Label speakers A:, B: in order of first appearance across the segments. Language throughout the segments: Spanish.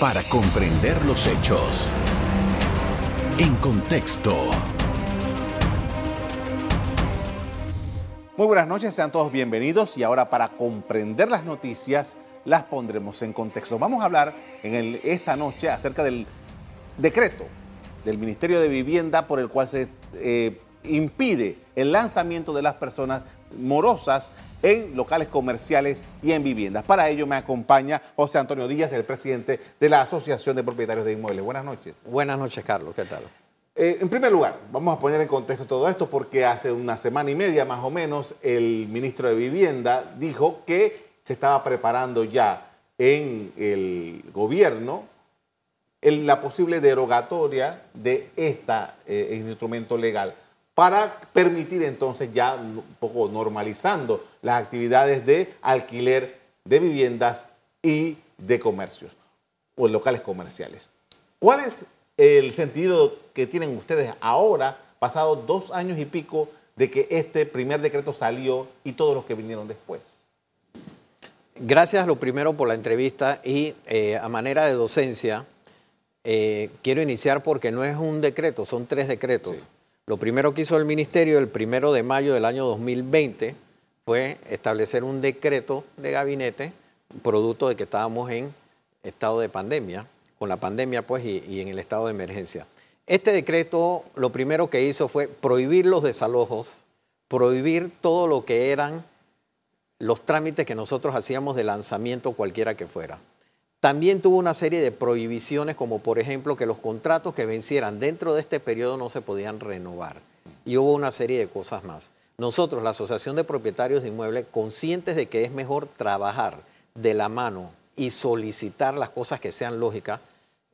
A: para comprender los hechos. En contexto.
B: Muy buenas noches, sean todos bienvenidos y ahora para comprender las noticias las pondremos en contexto. Vamos a hablar en esta noche acerca del decreto del Ministerio de Vivienda por el cual se eh, impide el lanzamiento de las personas morosas en locales comerciales y en viviendas. Para ello me acompaña José Antonio Díaz, el presidente de la Asociación de Propietarios de Inmuebles. Buenas noches.
C: Buenas noches, Carlos. ¿Qué tal?
B: Eh, en primer lugar, vamos a poner en contexto todo esto porque hace una semana y media más o menos el ministro de Vivienda dijo que se estaba preparando ya en el gobierno la posible derogatoria de este instrumento legal para permitir entonces ya un poco normalizando las actividades de alquiler de viviendas y de comercios o locales comerciales. ¿Cuál es el sentido que tienen ustedes ahora, pasado dos años y pico de que este primer decreto salió y todos los que vinieron después?
C: Gracias lo primero por la entrevista y eh, a manera de docencia eh, quiero iniciar porque no es un decreto, son tres decretos. Lo primero que hizo el ministerio el primero de mayo del año 2020 fue establecer un decreto de gabinete producto de que estábamos en estado de pandemia con la pandemia pues, y, en el estado de emergencia. Este decreto lo primero que hizo fue prohibir los desalojos, prohibir todo lo que eran los trámites que nosotros hacíamos de lanzamiento cualquiera que fuera. También tuvo una serie de prohibiciones, como por ejemplo que los contratos que vencieran dentro de este periodo no se podían renovar. Y hubo una serie de cosas más. Nosotros, la Asociación de Propietarios de Inmuebles, conscientes de que es mejor trabajar de la mano y solicitar las cosas que sean lógicas,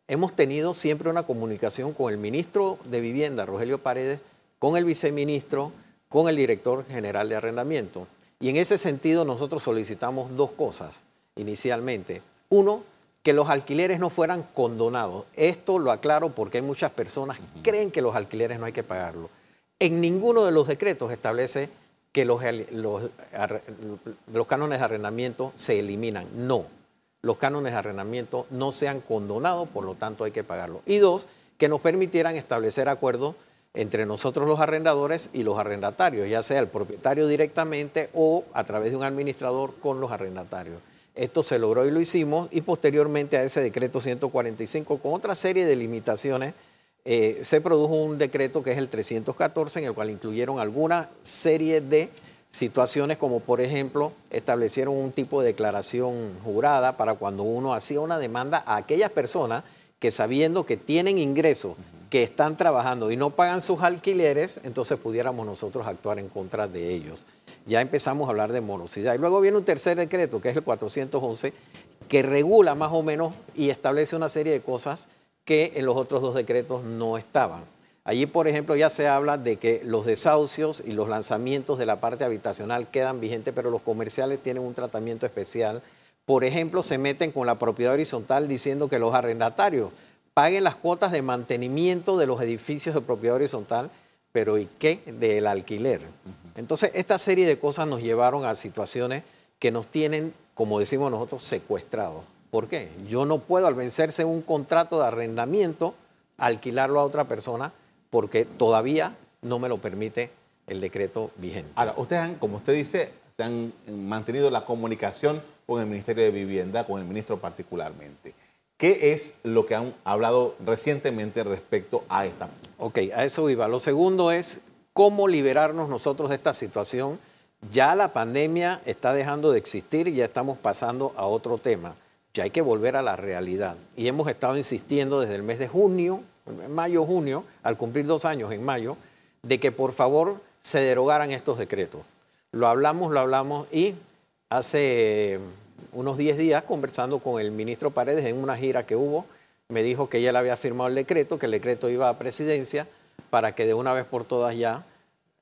C: hemos tenido siempre una comunicación con el ministro de Vivienda, Rogelio Paredes, con el viceministro, con el director general de arrendamiento. Y en ese sentido nosotros solicitamos dos cosas inicialmente. Uno, que los alquileres no fueran condonados. Esto lo aclaro porque hay muchas personas que creen que los alquileres no hay que pagarlo. En ninguno de los decretos establece que los, los, los cánones de arrendamiento se eliminan. No los cánones de arrendamiento no sean condonados, por lo tanto hay que pagarlo. Y dos, que nos permitieran establecer acuerdos entre nosotros los arrendadores y los arrendatarios, ya sea el propietario directamente o a través de un administrador con los arrendatarios. Esto se logró y lo hicimos y posteriormente a ese decreto 145 con otra serie de limitaciones eh, se produjo un decreto que es el 314 en el cual incluyeron alguna serie de situaciones como por ejemplo establecieron un tipo de declaración jurada para cuando uno hacía una demanda a aquellas personas que sabiendo que tienen ingresos, que están trabajando y no pagan sus alquileres, entonces pudiéramos nosotros actuar en contra de ellos. Ya empezamos a hablar de morosidad. Y luego viene un tercer decreto, que es el 411, que regula más o menos y establece una serie de cosas que en los otros dos decretos no estaban. Allí, por ejemplo, ya se habla de que los desahucios y los lanzamientos de la parte habitacional quedan vigentes, pero los comerciales tienen un tratamiento especial. Por ejemplo, se meten con la propiedad horizontal diciendo que los arrendatarios paguen las cuotas de mantenimiento de los edificios de propiedad horizontal, pero ¿y qué del alquiler? Entonces, esta serie de cosas nos llevaron a situaciones que nos tienen, como decimos nosotros, secuestrados. ¿Por qué? Yo no puedo, al vencerse un contrato de arrendamiento, alquilarlo a otra persona porque todavía no me lo permite el decreto vigente.
B: Ahora, ustedes han, como usted dice, se han mantenido la comunicación con el Ministerio de Vivienda, con el ministro particularmente. ¿Qué es lo que han hablado recientemente respecto a esta?
C: Ok, a eso iba. Lo segundo es cómo liberarnos nosotros de esta situación. Ya la pandemia está dejando de existir y ya estamos pasando a otro tema. Ya hay que volver a la realidad. Y hemos estado insistiendo desde el mes de junio mayo, junio, al cumplir dos años en mayo, de que por favor se derogaran estos decretos. Lo hablamos, lo hablamos y hace unos 10 días conversando con el ministro Paredes en una gira que hubo, me dijo que ya le había firmado el decreto, que el decreto iba a presidencia para que de una vez por todas ya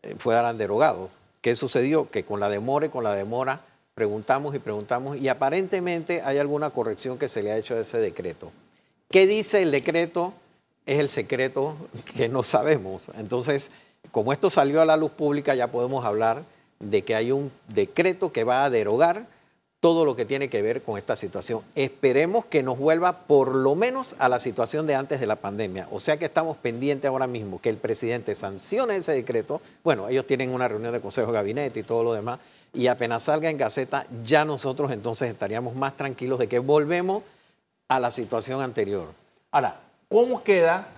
C: eh, fueran derogados. ¿Qué sucedió? Que con la demora y con la demora preguntamos y preguntamos y aparentemente hay alguna corrección que se le ha hecho a ese decreto. ¿Qué dice el decreto? es el secreto que no sabemos. Entonces, como esto salió a la luz pública, ya podemos hablar de que hay un decreto que va a derogar todo lo que tiene que ver con esta situación. Esperemos que nos vuelva por lo menos a la situación de antes de la pandemia. O sea que estamos pendientes ahora mismo que el presidente sancione ese decreto. Bueno, ellos tienen una reunión de consejo de gabinete y todo lo demás. Y apenas salga en Gaceta, ya nosotros entonces estaríamos más tranquilos de que volvemos a la situación anterior.
B: Ahora, ¿cómo queda,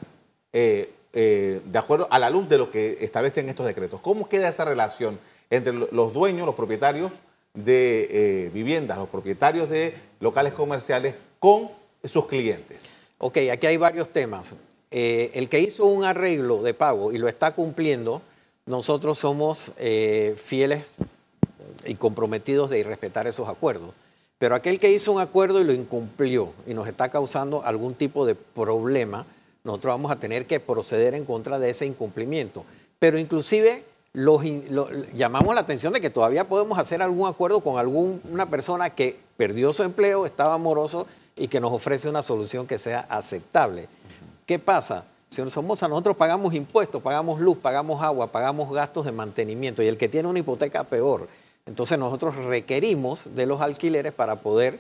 B: eh, eh, de acuerdo a la luz de lo que establecen estos decretos, cómo queda esa relación entre los dueños, los propietarios, de eh, viviendas, los propietarios de locales comerciales con sus clientes.
C: Ok, aquí hay varios temas. Eh, el que hizo un arreglo de pago y lo está cumpliendo, nosotros somos eh, fieles y comprometidos de respetar esos acuerdos. Pero aquel que hizo un acuerdo y lo incumplió y nos está causando algún tipo de problema, nosotros vamos a tener que proceder en contra de ese incumplimiento. Pero inclusive llamamos la atención de que todavía podemos hacer algún acuerdo con alguna persona que perdió su empleo, estaba moroso y que nos ofrece una solución que sea aceptable. ¿Qué pasa? Si somos a nosotros pagamos impuestos, pagamos luz, pagamos agua, pagamos gastos de mantenimiento y el que tiene una hipoteca peor. Entonces nosotros requerimos de los alquileres para poder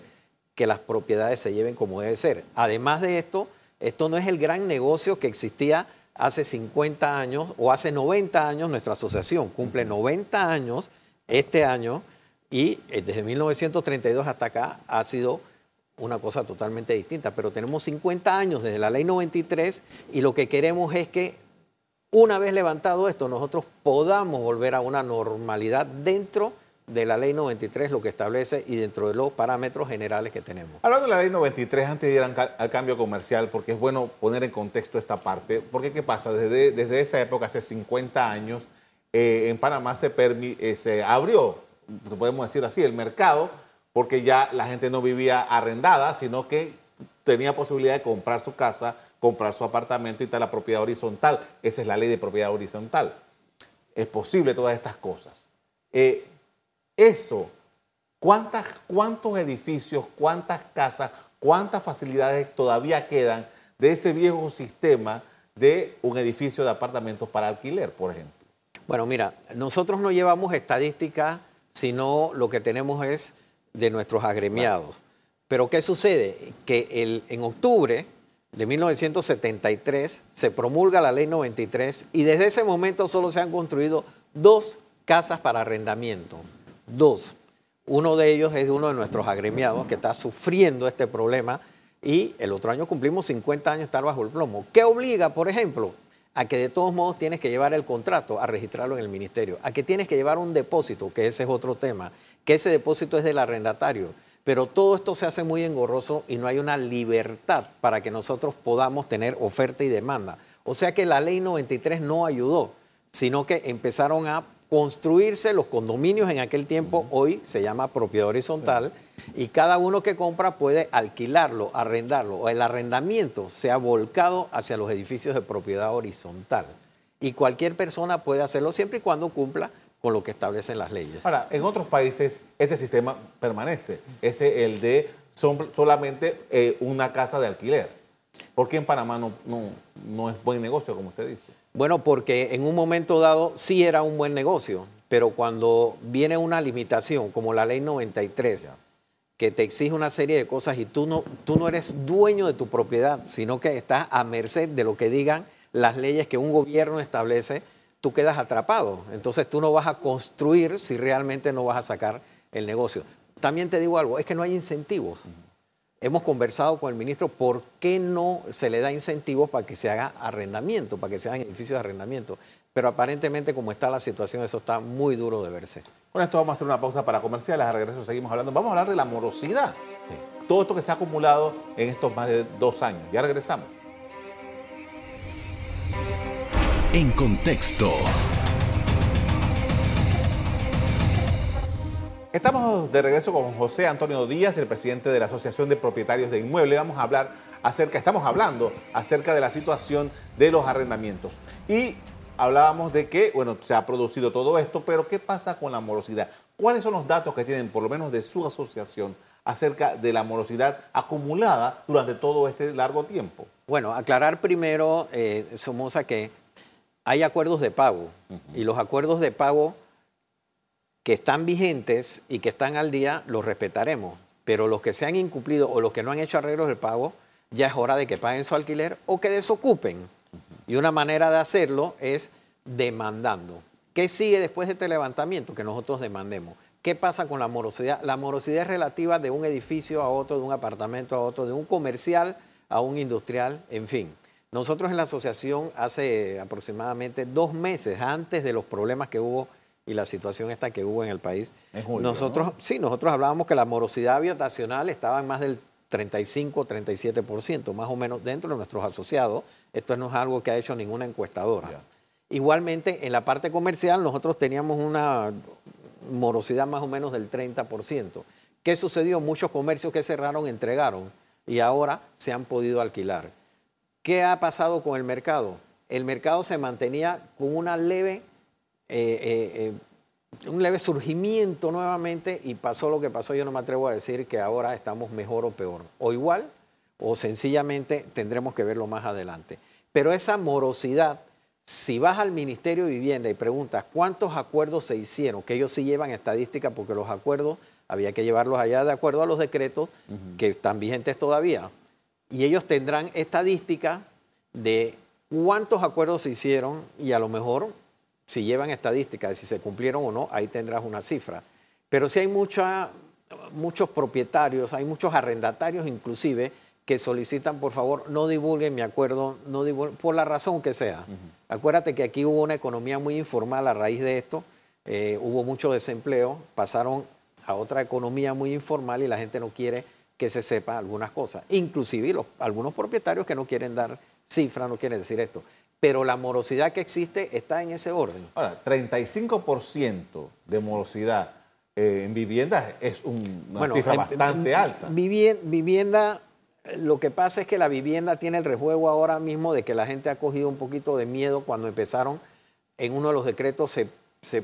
C: que las propiedades se lleven como debe ser. Además de esto, esto no es el gran negocio que existía hace 50 años o hace 90 años nuestra asociación cumple 90 años este año y eh, desde 1932 hasta acá ha sido una cosa totalmente distinta, pero tenemos 50 años desde la ley 93 y lo que queremos es que una vez levantado esto nosotros podamos volver a una normalidad dentro de la ley 93 lo que establece y dentro de los parámetros generales que tenemos.
B: Hablando de la ley 93, antes de ir al cambio comercial, porque es bueno poner en contexto esta parte, porque ¿qué pasa? Desde, desde esa época, hace 50 años, eh, en Panamá se, eh, se abrió, podemos decir así, el mercado, porque ya la gente no vivía arrendada, sino que tenía posibilidad de comprar su casa, comprar su apartamento y tal, la propiedad horizontal. Esa es la ley de propiedad horizontal. Es posible todas estas cosas. Eh, eso, ¿cuántas, ¿cuántos edificios, cuántas casas, cuántas facilidades todavía quedan de ese viejo sistema de un edificio de apartamentos para alquiler, por ejemplo?
C: Bueno, mira, nosotros no llevamos estadísticas, sino lo que tenemos es de nuestros agremiados. Pero ¿qué sucede? Que el, en octubre de 1973 se promulga la ley 93 y desde ese momento solo se han construido dos casas para arrendamiento. Dos, uno de ellos es uno de nuestros agremiados que está sufriendo este problema y el otro año cumplimos 50 años de estar bajo el plomo. ¿Qué obliga, por ejemplo? A que de todos modos tienes que llevar el contrato a registrarlo en el ministerio, a que tienes que llevar un depósito, que ese es otro tema, que ese depósito es del arrendatario. Pero todo esto se hace muy engorroso y no hay una libertad para que nosotros podamos tener oferta y demanda. O sea que la ley 93 no ayudó, sino que empezaron a construirse los condominios en aquel tiempo, hoy se llama propiedad horizontal, y cada uno que compra puede alquilarlo, arrendarlo, o el arrendamiento se ha volcado hacia los edificios de propiedad horizontal. Y cualquier persona puede hacerlo siempre y cuando cumpla con lo que establecen las leyes.
B: Ahora, en otros países este sistema permanece, ese el de solamente eh, una casa de alquiler. ¿Por qué en Panamá no, no es buen negocio, como usted dice?
C: Bueno, porque en un momento dado sí era un buen negocio, pero cuando viene una limitación como la ley 93, que te exige una serie de cosas y tú no, tú no eres dueño de tu propiedad, sino que estás a merced de lo que digan las leyes que un gobierno establece, tú quedas atrapado. Entonces tú no vas a construir si realmente no vas a sacar el negocio. También te digo algo, es que no hay incentivos hemos conversado con el ministro por qué no se le da incentivos para que se haga arrendamiento, para que se hagan edificios de arrendamiento. Pero aparentemente, como está la situación, eso está muy duro de verse.
B: Con esto vamos a hacer una pausa para comerciales. A regreso seguimos hablando. Vamos a hablar de la morosidad. Todo esto que se ha acumulado en estos más de dos años. Ya regresamos.
A: En contexto.
B: Estamos de regreso con José Antonio Díaz, el presidente de la Asociación de Propietarios de Inmuebles. Vamos a hablar acerca, estamos hablando acerca de la situación de los arrendamientos. Y hablábamos de que, bueno, se ha producido todo esto, pero ¿qué pasa con la morosidad? ¿Cuáles son los datos que tienen, por lo menos de su asociación, acerca de la morosidad acumulada durante todo este largo tiempo?
C: Bueno, aclarar primero, eh, Somoza, que hay acuerdos de pago y los acuerdos de pago que están vigentes y que están al día, los respetaremos. Pero los que se han incumplido o los que no han hecho arreglos del pago, ya es hora de que paguen su alquiler o que desocupen. Y una manera de hacerlo es demandando. ¿Qué sigue después de este levantamiento? Que nosotros demandemos. ¿Qué pasa con la morosidad? La morosidad es relativa de un edificio a otro, de un apartamento a otro, de un comercial a un industrial, en fin. Nosotros en la asociación hace aproximadamente dos meses antes de los problemas que hubo y la situación esta que hubo en el país. nosotros, sí, nosotros hablábamos que la morosidad habitacional estaba en más del 35, 37%, más o menos dentro de nuestros asociados. Esto no es algo que ha hecho ninguna encuestadora. Igualmente, en la parte comercial nosotros teníamos una morosidad más o menos del 30%. ¿Qué sucedió? Muchos comercios que cerraron entregaron y ahora se han podido alquilar. ¿Qué ha pasado con el mercado? El mercado se mantenía con una leve eh, eh, un leve surgimiento nuevamente y pasó lo que pasó. Yo no me atrevo a decir que ahora estamos mejor o peor, o igual, o sencillamente tendremos que verlo más adelante. Pero esa morosidad, si vas al Ministerio de Vivienda y preguntas cuántos acuerdos se hicieron, que ellos sí llevan estadística porque los acuerdos había que llevarlos allá de acuerdo a los decretos que están vigentes todavía. Y ellos tendrán estadística de cuántos acuerdos se hicieron y a lo mejor si llevan estadísticas de si se cumplieron o no, ahí tendrás una cifra. Pero si hay muchos propietarios, hay muchos arrendatarios inclusive, que solicitan, por favor, no divulguen mi acuerdo, no por la razón que sea. Acuérdate que aquí hubo una economía muy informal a raíz de esto, eh, hubo mucho desempleo, pasaron a otra economía muy informal y la gente no quiere que se sepa algunas cosas. Inclusive los, algunos propietarios que no quieren dar cifra, no quieren decir esto pero la morosidad que existe está en ese orden.
B: Ahora, 35% de morosidad eh, en viviendas es una cifra bastante alta.
C: Vivienda, lo que pasa es que la vivienda tiene el rejuego ahora mismo de que la gente ha cogido un poquito de miedo cuando empezaron, en uno de los decretos se,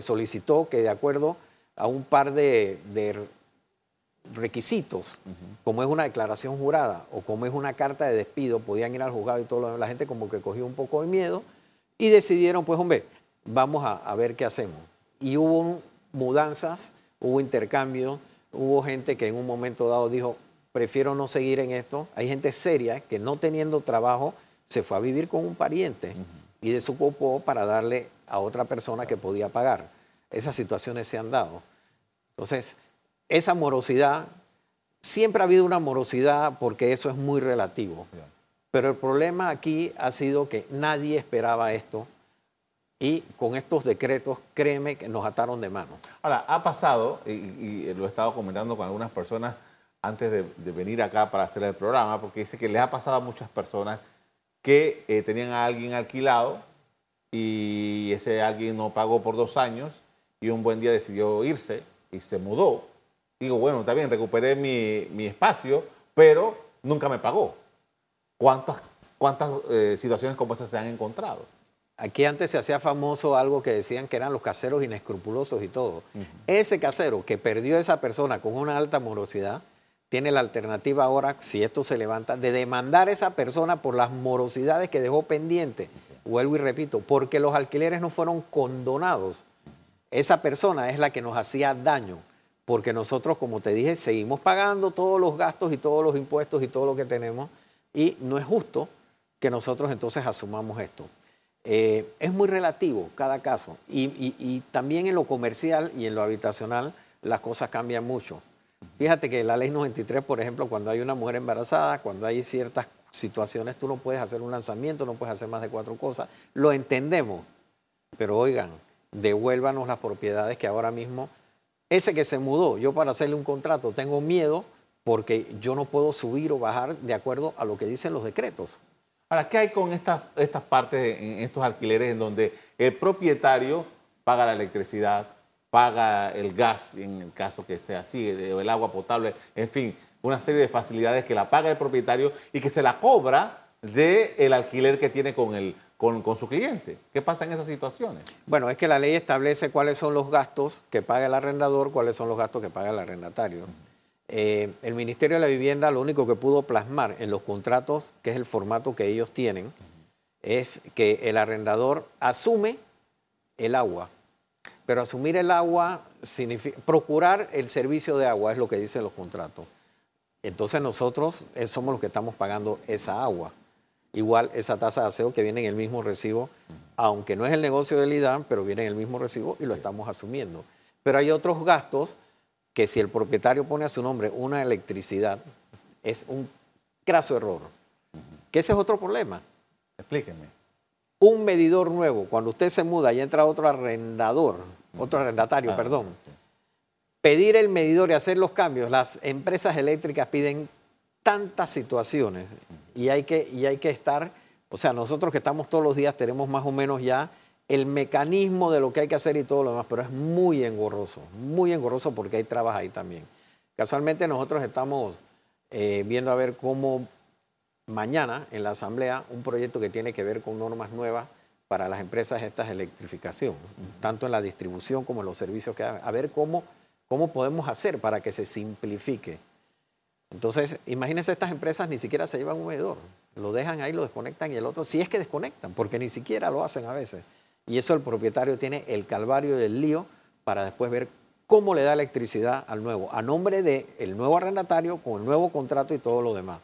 C: solicitó que de acuerdo a un par de requisitos, como es una declaración jurada o como es una carta de despido, podían ir al juzgado y todo la gente como que cogió un poco de miedo y decidieron, pues hombre, vamos a, ver qué hacemos. Y hubo mudanzas, hubo intercambio, hubo gente que en un momento dado dijo, prefiero no seguir en esto. Hay gente seria que no teniendo trabajo se fue a vivir con un pariente y desocupó para darle a otra persona que podía pagar. Esas situaciones se han dado. Entonces, esa morosidad, siempre ha habido una morosidad porque eso es muy relativo. Pero el problema aquí ha sido que nadie esperaba esto y con estos decretos, créeme que nos ataron de mano.
B: Ahora, ha pasado, y, lo he estado comentando con algunas personas antes de, venir acá para hacer el programa, porque dice que les ha pasado a muchas personas que eh, tenían a alguien alquilado y ese alguien no pagó por dos años y un buen día decidió irse y se mudó digo, bueno, está bien, recuperé mi, espacio, pero nunca me pagó. ¿Cuántas, cuántas eh, situaciones como esas se han encontrado?
C: Aquí antes se hacía famoso algo que decían que eran los caseros inescrupulosos y todo. Ese casero que perdió a esa persona con una alta morosidad, tiene la alternativa ahora, si esto se levanta, de demandar a esa persona por las morosidades que dejó pendiente. Vuelvo y repito, porque los alquileres no fueron condonados. Esa persona es la que nos hacía daño porque nosotros, como te dije, seguimos pagando todos los gastos y todos los impuestos y todo lo que tenemos, y no es justo que nosotros entonces asumamos esto. Eh, es muy relativo cada caso, y, también en lo comercial y en lo habitacional las cosas cambian mucho. Fíjate que la ley 93, por ejemplo, cuando hay una mujer embarazada, cuando hay ciertas situaciones, tú no puedes hacer un lanzamiento, no puedes hacer más de cuatro cosas. Lo entendemos, pero oigan, devuélvanos las propiedades que ahora mismo ese que se mudó, yo para hacerle un contrato tengo miedo porque yo no puedo subir o bajar de acuerdo a lo que dicen los decretos.
B: Ahora, ¿qué hay con estas, estas partes, en estos alquileres en donde el propietario paga la electricidad, paga el gas, en el caso que sea así, el agua potable, en fin, una serie de facilidades que la paga el propietario y que se la cobra del alquiler que tiene con el, con, su cliente. ¿Qué pasa en esas situaciones?
C: Bueno, es que la ley establece cuáles son los gastos que paga el arrendador, cuáles son los gastos que paga el arrendatario. Eh, el Ministerio de la Vivienda lo único que pudo plasmar en los contratos, que es el formato que ellos tienen, es que el arrendador asume el agua, pero asumir el agua significa procurar el servicio de agua, es lo que dicen los contratos. Entonces nosotros eh, somos los que estamos pagando esa agua. Igual esa tasa de aseo que viene en el mismo recibo, aunque no es el negocio del IDAN, pero viene en el mismo recibo y lo estamos asumiendo. Pero hay otros gastos que si el propietario pone a su nombre una electricidad, es un craso error. Que ese es otro problema.
B: Explíquenme.
C: Un medidor nuevo, cuando usted se muda y entra otro arrendador, otro arrendatario,
B: Ah,
C: perdón,
B: sí.
C: pedir el medidor y hacer los cambios, las empresas eléctricas piden tantas situaciones y hay que, y hay que estar, o sea, nosotros que estamos todos los días tenemos más o menos ya el mecanismo de lo que hay que hacer y todo lo demás, pero es muy engorroso, muy engorroso porque hay trabas ahí también. Casualmente nosotros estamos eh, viendo a ver cómo mañana en la Asamblea un proyecto que tiene que ver con normas nuevas para las empresas estas de electrificación, tanto en la distribución como en los servicios que hagan, a ver cómo, cómo podemos hacer para que se simplifique. Entonces, imagínense, estas empresas ni siquiera se llevan un medidor, lo dejan ahí, lo desconectan y el otro, si es que desconectan, porque ni siquiera lo hacen a veces. Y eso el propietario tiene el calvario del lío para después ver cómo le da electricidad al nuevo, a nombre del nuevo arrendatario, con el nuevo contrato y todo lo demás.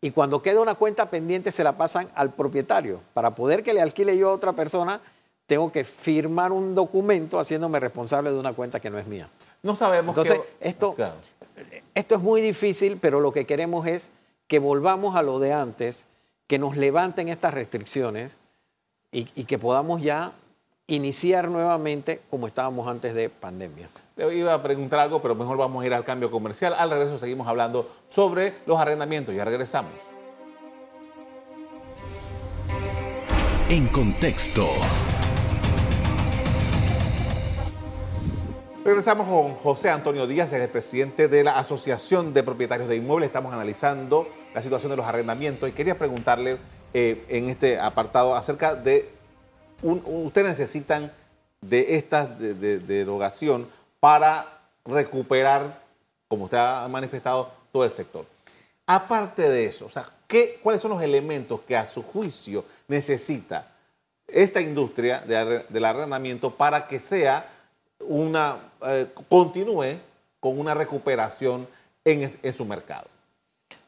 C: Y cuando queda una cuenta pendiente se la pasan al propietario. Para poder que le alquile yo a otra persona, tengo que firmar un documento haciéndome responsable de una cuenta que no es mía.
B: No sabemos
C: Entonces,
B: qué-
C: esto,
B: Claro.
C: esto es muy difícil, pero lo que queremos es que volvamos a lo de antes, que nos levanten estas restricciones y, y que podamos ya iniciar nuevamente como estábamos antes de pandemia.
B: Le iba a preguntar algo, pero mejor vamos a ir al cambio comercial. Al regreso seguimos hablando sobre los arrendamientos. Ya regresamos.
A: En contexto.
B: Regresamos con José Antonio Díaz, el presidente de la Asociación de Propietarios de Inmuebles. Estamos analizando la situación de los arrendamientos y quería preguntarle eh, en este apartado acerca de, un- un- ustedes necesitan de esta de- de- derogación para recuperar, como usted ha manifestado, todo el sector. Aparte de eso, ¿qué, ¿cuáles son los elementos que a su juicio necesita esta industria del arrendamiento para que sea una, eh, continúe con una recuperación en, su mercado?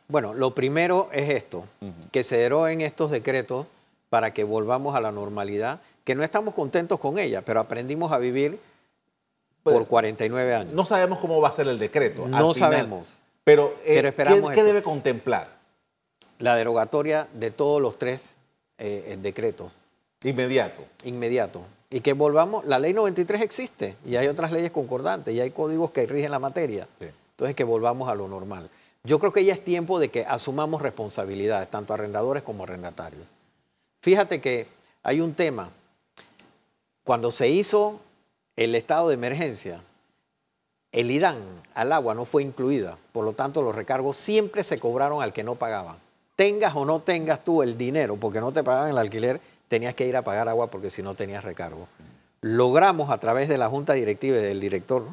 C: Bueno, lo primero es esto, que se deroguen estos decretos para que volvamos a la normalidad, que no estamos contentos con ella, pero aprendimos a vivir
B: Pues,
C: por 49 años.
B: No sabemos cómo va a ser el decreto. al
C: No
B: final,
C: sabemos.
B: Pero, eh,
C: Pero
B: ¿qué, debe contemplar
C: La derogatoria de todos los tres eh, decretos
B: inmediato?
C: inmediato. Y que volvamos, la ley 93 existe y hay otras leyes concordantes y hay códigos que rigen la materia.
B: Sí.
C: Entonces que volvamos a lo normal. Yo creo que ya es tiempo de que asumamos responsabilidades, tanto arrendadores como arrendatarios. Fíjate que hay un tema. Cuando se hizo el estado de emergencia, el IDAN al agua no fue incluida, por lo tanto los recargos siempre se cobraron al que no pagaba. Tengas o no tengas tú el dinero, porque no te pagaban el alquiler, tenías que ir a pagar agua porque si no tenías recargo. Logramos a través de la junta directiva y del director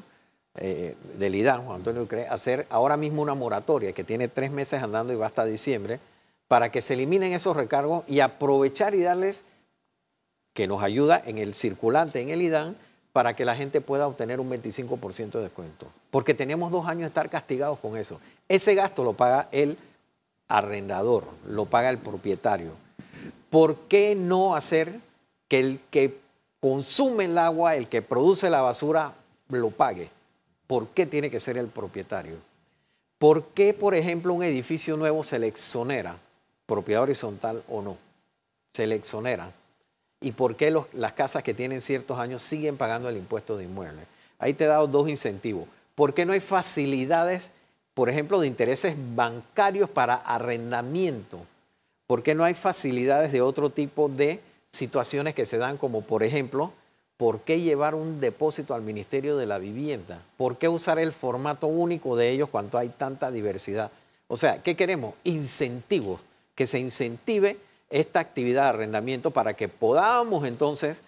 C: eh, del IDAN, Juan Antonio Ucre, hacer ahora mismo una moratoria que tiene tres meses andando y va hasta diciembre, para que se eliminen esos recargos y aprovechar y darles que nos ayuda en el circulante, en el IDAN, para que la gente pueda obtener un 25% de descuento. Porque tenemos dos años de estar castigados con eso. Ese gasto lo paga el arrendador, lo paga el propietario. ¿Por qué no hacer que el que consume el agua, el que produce la basura, lo pague? ¿Por qué tiene que ser el propietario? ¿Por qué, por ejemplo, un edificio nuevo se le exonera, propiedad horizontal o no? Se le exonera. ¿Y por qué las casas que tienen ciertos años siguen pagando el impuesto de inmueble? Ahí te he dado dos incentivos. ¿Por qué no hay facilidades, por ejemplo, de intereses bancarios para arrendamiento? ¿Por qué no hay facilidades de otro tipo de situaciones que se dan, como por ejemplo, ¿por qué llevar un depósito al Ministerio de la Vivienda? ¿Por qué usar el formato único de ellos cuando hay tanta diversidad? O sea, ¿qué queremos? Incentivos, que se incentive esta actividad de arrendamiento para que podamos entonces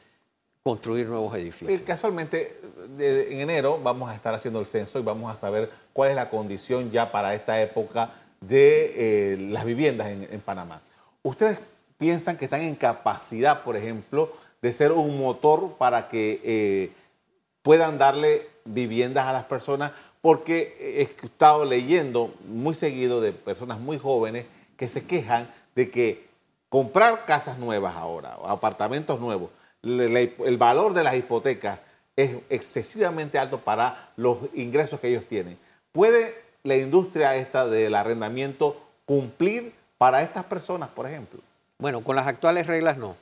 C: construir nuevos edificios.
B: Casualmente, en enero vamos a estar haciendo el censo y vamos a saber cuál es la condición ya para esta época de eh, las viviendas en, Panamá. ¿Ustedes piensan que están en capacidad, por ejemplo, de ser un motor para que eh, puedan darle viviendas a las personas, porque he estado leyendo muy seguido de personas muy jóvenes que se quejan de que comprar casas nuevas ahora, apartamentos nuevos, el valor de las hipotecas es excesivamente alto para los ingresos que ellos tienen. ¿Puede la industria esta del arrendamiento cumplir para estas personas, por ejemplo?
C: Bueno, con las actuales reglas no.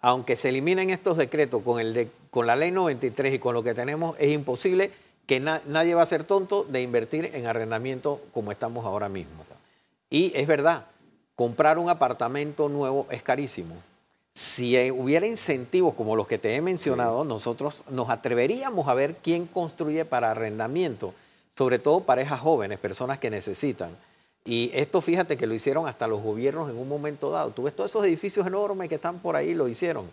C: Aunque se eliminen estos decretos con, el de, con la ley 93 y con lo que tenemos, es imposible que nadie va a ser tonto de invertir en arrendamiento como estamos ahora mismo. Y es verdad, comprar un apartamento nuevo es carísimo. Si hubiera incentivos como los que te he mencionado, nosotros nos atreveríamos a ver quién construye para arrendamiento, sobre todo parejas jóvenes, personas que necesitan. Y esto fíjate que lo hicieron hasta los gobiernos en un momento dado. Tú ves todos esos edificios enormes que están por ahí, lo hicieron.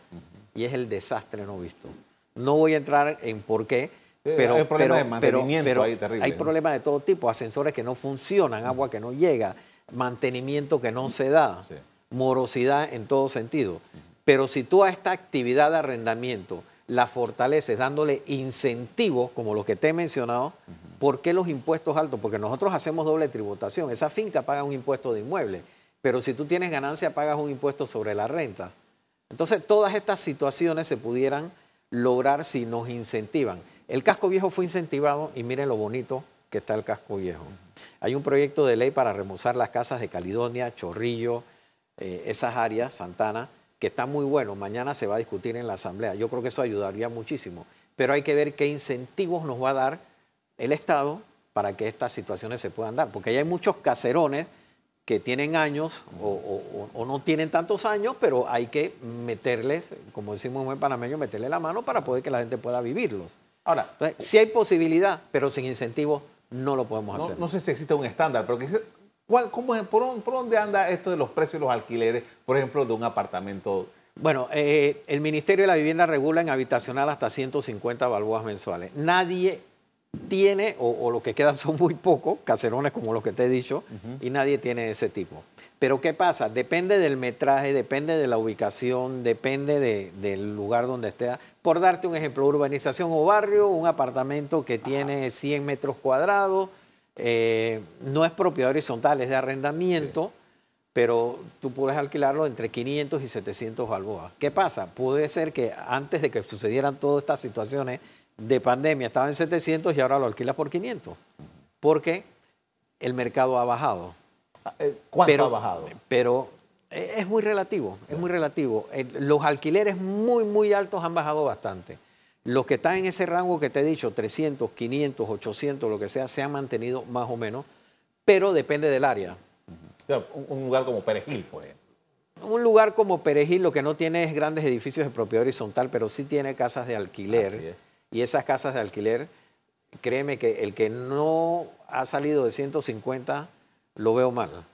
C: Y es el desastre no visto. No voy a entrar en por qué, pero, hay problemas de mantenimiento ahí terrible, Hay problemas de todo tipo, ascensores que no funcionan, agua que no llega, mantenimiento que no se da, morosidad en todo sentido. Pero si tú a esta actividad de arrendamiento la fortaleces dándole incentivos como los que te he mencionado, ¿por qué los impuestos altos? Porque nosotros hacemos doble tributación. Esa finca paga un impuesto de inmueble, pero si tú tienes ganancia pagas un impuesto sobre la renta. Entonces todas estas situaciones se pudieran lograr si nos incentivan. El casco viejo fue incentivado y miren lo bonito que está el casco viejo. Hay un proyecto de ley para remozar las casas de Caledonia, Chorrillo, eh, esas áreas, Santana, que está muy bueno. Mañana se va a discutir en la Asamblea. Yo creo que eso ayudaría muchísimo. Pero hay que ver qué incentivos nos va a dar el Estado para que estas situaciones se puedan dar. Porque hay muchos caserones que tienen años o, no tienen tantos años, pero hay que meterles, como decimos en panameño, meterle la mano para poder que la gente pueda vivirlos. Ahora, si hay posibilidad, pero sin incentivos no lo podemos hacer.
B: No sé si existe un estándar, pero ¿cuál, cómo por, dónde anda esto de los precios de los alquileres, por ejemplo, de un apartamento?
C: Bueno, eh, el Ministerio de la Vivienda regula en habitacional hasta 150 balboas mensuales. Nadie tiene, o, lo que quedan son muy pocos, caserones como los que te he dicho, y nadie tiene ese tipo. Pero ¿qué pasa? Depende del metraje, depende de la ubicación, depende del lugar donde esté. Por darte un ejemplo, urbanización o barrio, un apartamento que tiene 100 metros cuadrados, eh, no es propiedad horizontal, es de arrendamiento, pero tú puedes alquilarlo entre 500 y 700 balboas. ¿Qué pasa? Puede ser que antes de que sucedieran todas estas situaciones, de pandemia estaba en 700 y ahora lo alquilas por 500. Porque el mercado ha bajado.
B: Ah, eh, ¿Cuánto ha bajado?
C: Pero eh, es muy relativo, es muy relativo. Los alquileres muy, muy altos han bajado bastante. Los que están en ese rango que te he dicho, 300, 500, 800, lo que sea, se han mantenido más o menos, pero depende del área.
B: Un lugar como Perejil, por ejemplo.
C: Un lugar como Perejil lo que no tiene es grandes edificios de propiedad horizontal, pero sí tiene casas de alquiler. Así es y esas casas de alquiler, créeme que el que no ha salido de 150 lo veo mal.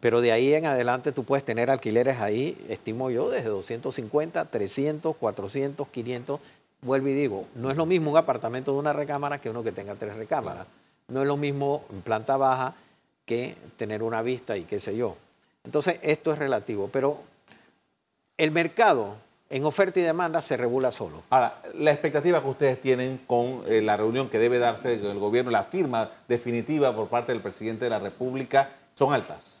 C: Pero de ahí en adelante tú puedes tener alquileres ahí, estimo yo, desde 250, 300, 400, 500. Vuelvo y digo, no es lo mismo un apartamento de una recámara que uno que tenga tres recámaras. No es lo mismo en planta baja que tener una vista y qué sé yo. Entonces, esto es relativo. Pero el mercado en oferta y demanda se regula solo.
B: Ahora, la expectativa que ustedes tienen con eh, la reunión que debe darse con el gobierno, la firma definitiva por parte del presidente de la República, son altas.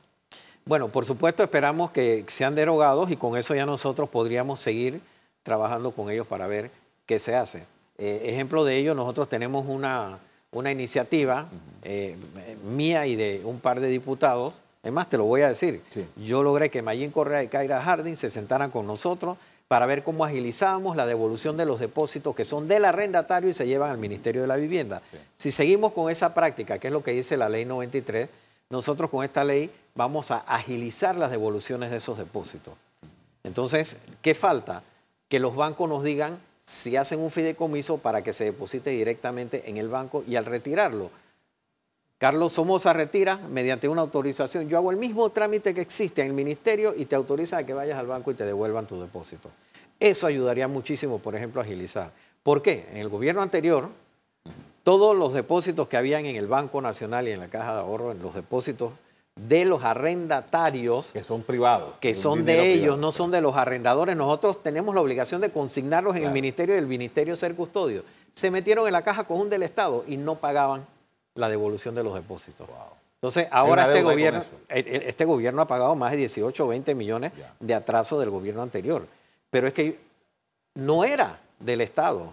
C: Bueno, por supuesto esperamos que sean derogados y con eso ya nosotros podríamos seguir trabajando con ellos para ver qué se hace. Eh, ejemplo de ello, nosotros tenemos una, una iniciativa eh, mía y de un par de diputados. Es más, te lo voy a decir. Yo logré que Mayín Correa y Kaira Harding se sentaran con nosotros para ver cómo agilizamos la devolución de los depósitos que son del arrendatario y se llevan al Ministerio de la Vivienda. Si seguimos con esa práctica, que es lo que dice la ley 93, nosotros con esta ley vamos a agilizar las devoluciones de esos depósitos. Entonces, ¿qué falta? Que los bancos nos digan si hacen un fideicomiso para que se deposite directamente en el banco y al retirarlo. Carlos Somoza retira mediante una autorización. Yo hago el mismo trámite que existe en el ministerio y te autoriza a que vayas al banco y te devuelvan tu depósito. Eso ayudaría muchísimo, por ejemplo, a agilizar. ¿Por qué? En el gobierno anterior, todos los depósitos que habían en el Banco Nacional y en la Caja de Ahorro, en los depósitos de los arrendatarios.
B: Que son privados.
C: Que son de ellos, no son de los arrendadores. Nosotros tenemos la obligación de consignarlos en el ministerio y el ministerio ser custodio. Se metieron en la caja común del Estado y no pagaban la devolución de los depósitos. Entonces, ahora este gobierno, este gobierno ha pagado más de 18 o 20 millones de atraso del gobierno anterior. Pero es que no era del Estado.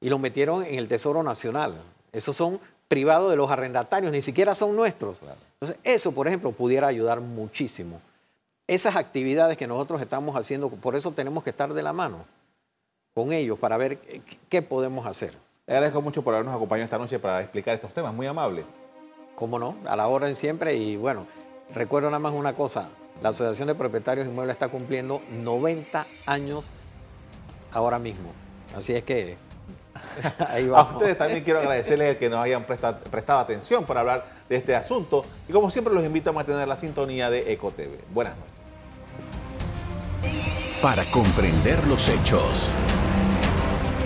C: Y lo metieron en el Tesoro Nacional. Esos son privados de los arrendatarios, ni siquiera son nuestros. Entonces, eso, por ejemplo, pudiera ayudar muchísimo. Esas actividades que nosotros estamos haciendo, por eso tenemos que estar de la mano con ellos para ver qué podemos hacer.
B: Le agradezco mucho por habernos acompañado esta noche para explicar estos temas, muy amable.
C: Cómo no, a la hora siempre y bueno, recuerdo nada más una cosa, la Asociación de Propietarios Inmuebles está cumpliendo 90 años ahora mismo. Así es que ahí
B: A ustedes también quiero agradecerles que nos hayan prestado, atención para hablar de este asunto. Y como siempre los invito a mantener la sintonía de EcoTV. Buenas noches.
A: Para comprender los hechos.